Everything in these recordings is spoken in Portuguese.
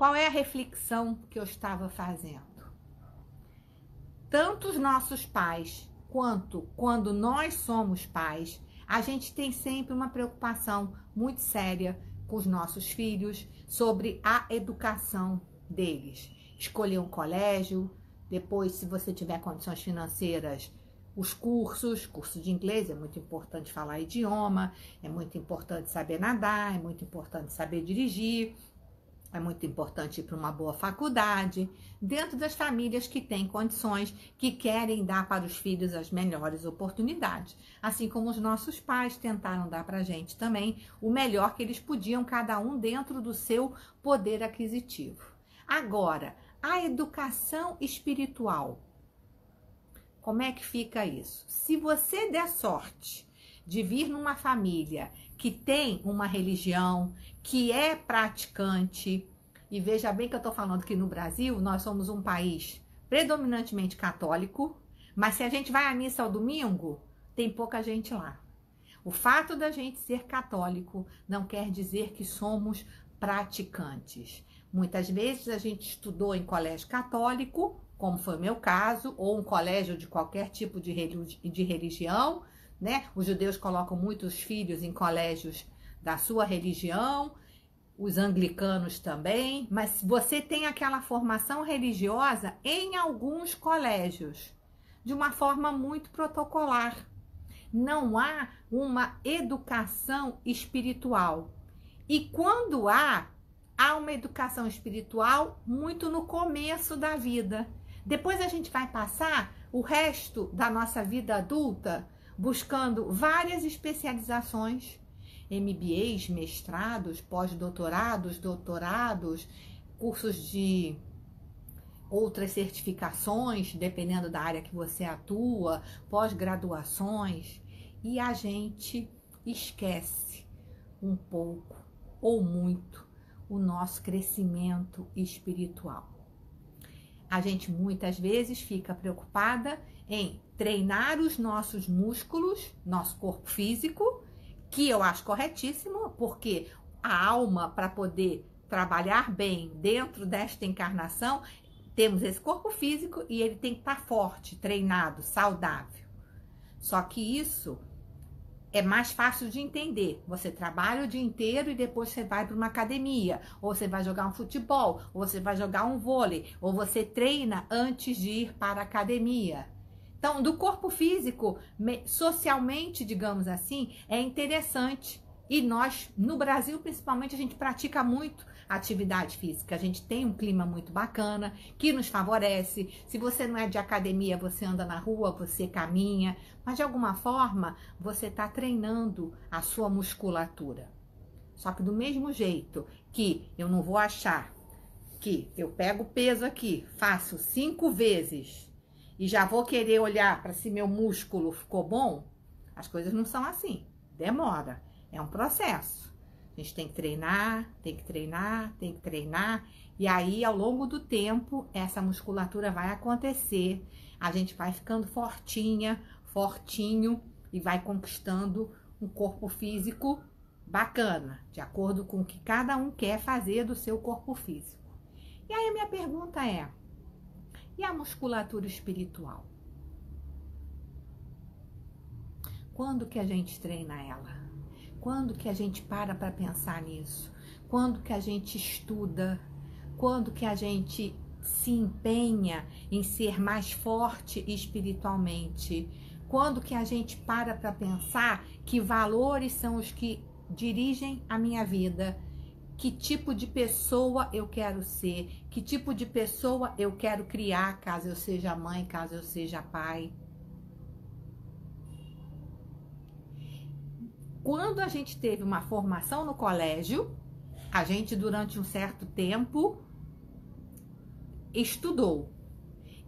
qual é a reflexão que eu estava fazendo? Tanto os nossos pais quanto quando nós somos pais, a gente tem sempre uma preocupação muito séria com os nossos filhos sobre a educação deles. Escolher um colégio, depois, se você tiver condições financeiras, os cursos, curso de inglês, é muito importante falar idioma, é muito importante saber nadar, é muito importante saber dirigir, é muito importante ir para uma boa faculdade, dentro das famílias que têm condições, que querem dar para os filhos as melhores oportunidades. Assim como os nossos pais tentaram dar para a gente também o melhor que eles podiam, cada um dentro do seu poder aquisitivo. Agora, a educação espiritual como é que fica isso? Se você der sorte de vir numa família que tem uma religião, que é praticante, e veja bem que eu estou falando que no Brasil nós somos um país predominantemente católico, mas se a gente vai à missa ao domingo, tem pouca gente lá. O fato da gente ser católico não quer dizer que somos praticantes. Muitas vezes a gente estudou em colégio católico, como foi o meu caso, ou um colégio de qualquer tipo de, religião, né? Os judeus colocam muitos filhos em colégios da sua religião, os anglicanos também, mas você tem aquela formação religiosa em alguns colégios, de uma forma muito protocolar. Não há uma educação espiritual. E quando há, há uma educação espiritual muito no começo da vida. Depois a gente vai passar o resto da nossa vida adulta buscando várias especializações, MBAs, mestrados, pós-doutorados, doutorados, cursos de outras certificações, dependendo da área que você atua, pós-graduações, e a gente esquece um pouco ou muito o nosso crescimento espiritual. A gente muitas vezes fica preocupada em treinar os nossos músculos, nosso corpo físico, que eu acho corretíssimo, porque a alma, para poder trabalhar bem dentro desta encarnação, temos esse corpo físico e ele tem que estar tá forte, treinado, saudável. Só que isso é mais fácil de entender. Você trabalha o dia inteiro e depois você vai para uma academia, ou você vai jogar um futebol, ou você vai jogar um vôlei, ou você treina antes de ir para a academia. Então, do corpo físico, socialmente, digamos assim, é interessante. E nós, no Brasil principalmente, a gente pratica muito atividade física. A gente tem um clima muito bacana que nos favorece. Se você não é de academia, você anda na rua, você caminha, mas de alguma forma você está treinando a sua musculatura. Só que do mesmo jeito que eu não vou achar que eu pego peso aqui, faço cinco vezes e já vou querer olhar para se meu músculo ficou bom, as coisas não são assim. Demora, é um processo. A gente tem que treinar, tem que treinar, tem que treinar. E aí, ao longo do tempo, essa musculatura vai acontecer. A gente vai ficando fortinha, fortinho e vai conquistando um corpo físico bacana, de acordo com o que cada um quer fazer do seu corpo físico. E aí, a minha pergunta é: e a musculatura espiritual? Quando que a gente treina ela? Quando que a gente para para pensar nisso? Quando que a gente estuda? Quando que a gente se empenha em ser mais forte espiritualmente? Quando que a gente para para pensar que valores são os que dirigem a minha vida? Que tipo de pessoa eu quero ser? Que tipo de pessoa eu quero criar, caso eu seja mãe, caso eu seja pai? quando a gente teve uma formação no colégio, a gente durante um certo tempo estudou.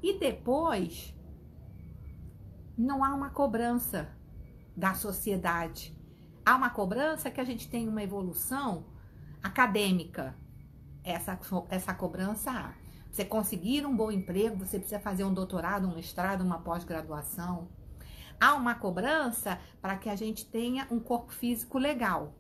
E depois não há uma cobrança da sociedade. Há uma cobrança que a gente tem uma evolução acadêmica. Essa, essa cobrança há. Você conseguir um bom emprego, você precisa fazer um doutorado, um mestrado, uma pós-graduação há uma cobrança para que a gente tenha um corpo físico legal.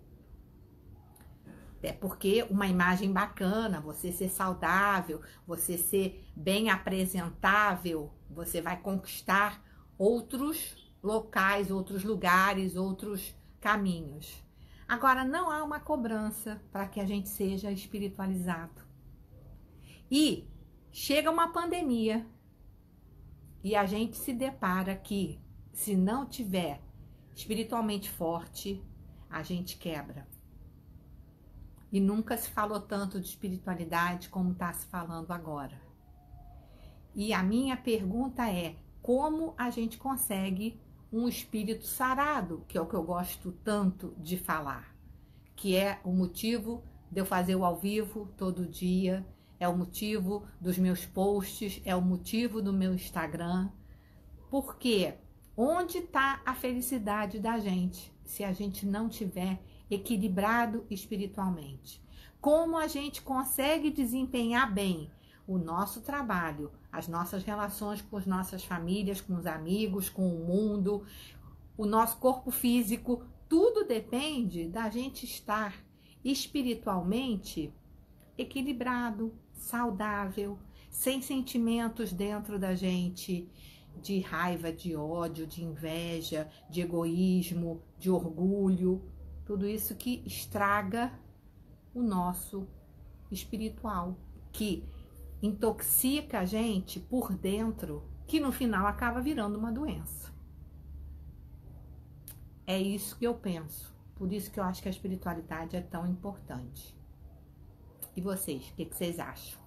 Até porque uma imagem bacana, você ser saudável, você ser bem apresentável, você vai conquistar outros locais, outros lugares, outros caminhos. Agora, não há uma cobrança para que a gente seja espiritualizado. E chega uma pandemia e a gente se depara que, se não tiver espiritualmente forte, a gente quebra. E nunca se falou tanto de espiritualidade como está se falando agora. E a minha pergunta é: como a gente consegue um espírito sarado, que é o que eu gosto tanto de falar, que é o motivo de eu fazer o ao vivo todo dia, é o motivo dos meus posts, é o motivo do meu Instagram. Porque onde está a felicidade da gente se a gente não tiver equilibrado espiritualmente. Como a gente consegue desempenhar bem o nosso trabalho, as nossas relações com as nossas famílias, com os amigos, com o mundo, o nosso corpo físico, tudo depende da gente estar espiritualmente equilibrado, saudável, sem sentimentos dentro da gente de raiva, de ódio, de inveja, de egoísmo, de orgulho, tudo isso que estraga o nosso espiritual, que intoxica a gente por dentro, que no final acaba virando uma doença. É isso que eu penso. Por isso que eu acho que a espiritualidade é tão importante. E vocês, o que, que vocês acham?